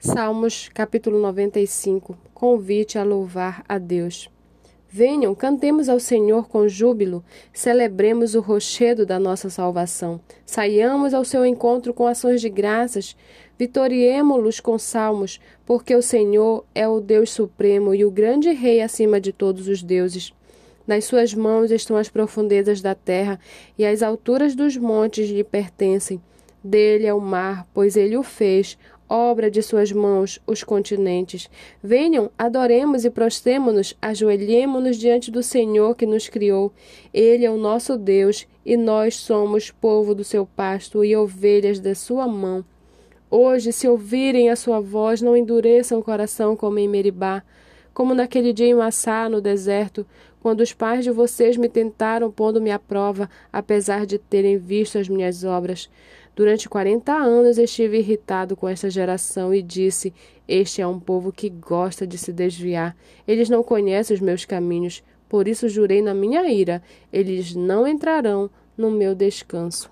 Salmos capítulo 95 Convite a louvar a Deus. Venham, cantemos ao Senhor com júbilo, celebremos o rochedo da nossa salvação. Saiamos ao seu encontro com ações de graças, vitoriemo-los com salmos, porque o Senhor é o Deus supremo e o grande Rei acima de todos os deuses. Nas suas mãos estão as profundezas da terra, e as alturas dos montes lhe pertencem. Dele é o mar, pois ele o fez, obra de suas mãos, os continentes. Venham, adoremos e prostremo-nos, ajoelhemo-nos diante do Senhor que nos criou. Ele é o nosso Deus, e nós somos povo do seu pasto e ovelhas da sua mão. Hoje, se ouvirem a sua voz, não endureçam o coração como em Meribá, como naquele dia em Massá, no deserto, quando os pais de vocês me tentaram pondo-me à prova, apesar de terem visto as minhas obras. Durante quarenta anos estive irritado com esta geração e disse: Este é um povo que gosta de se desviar. Eles não conhecem os meus caminhos. Por isso jurei na minha ira: eles não entrarão no meu descanso.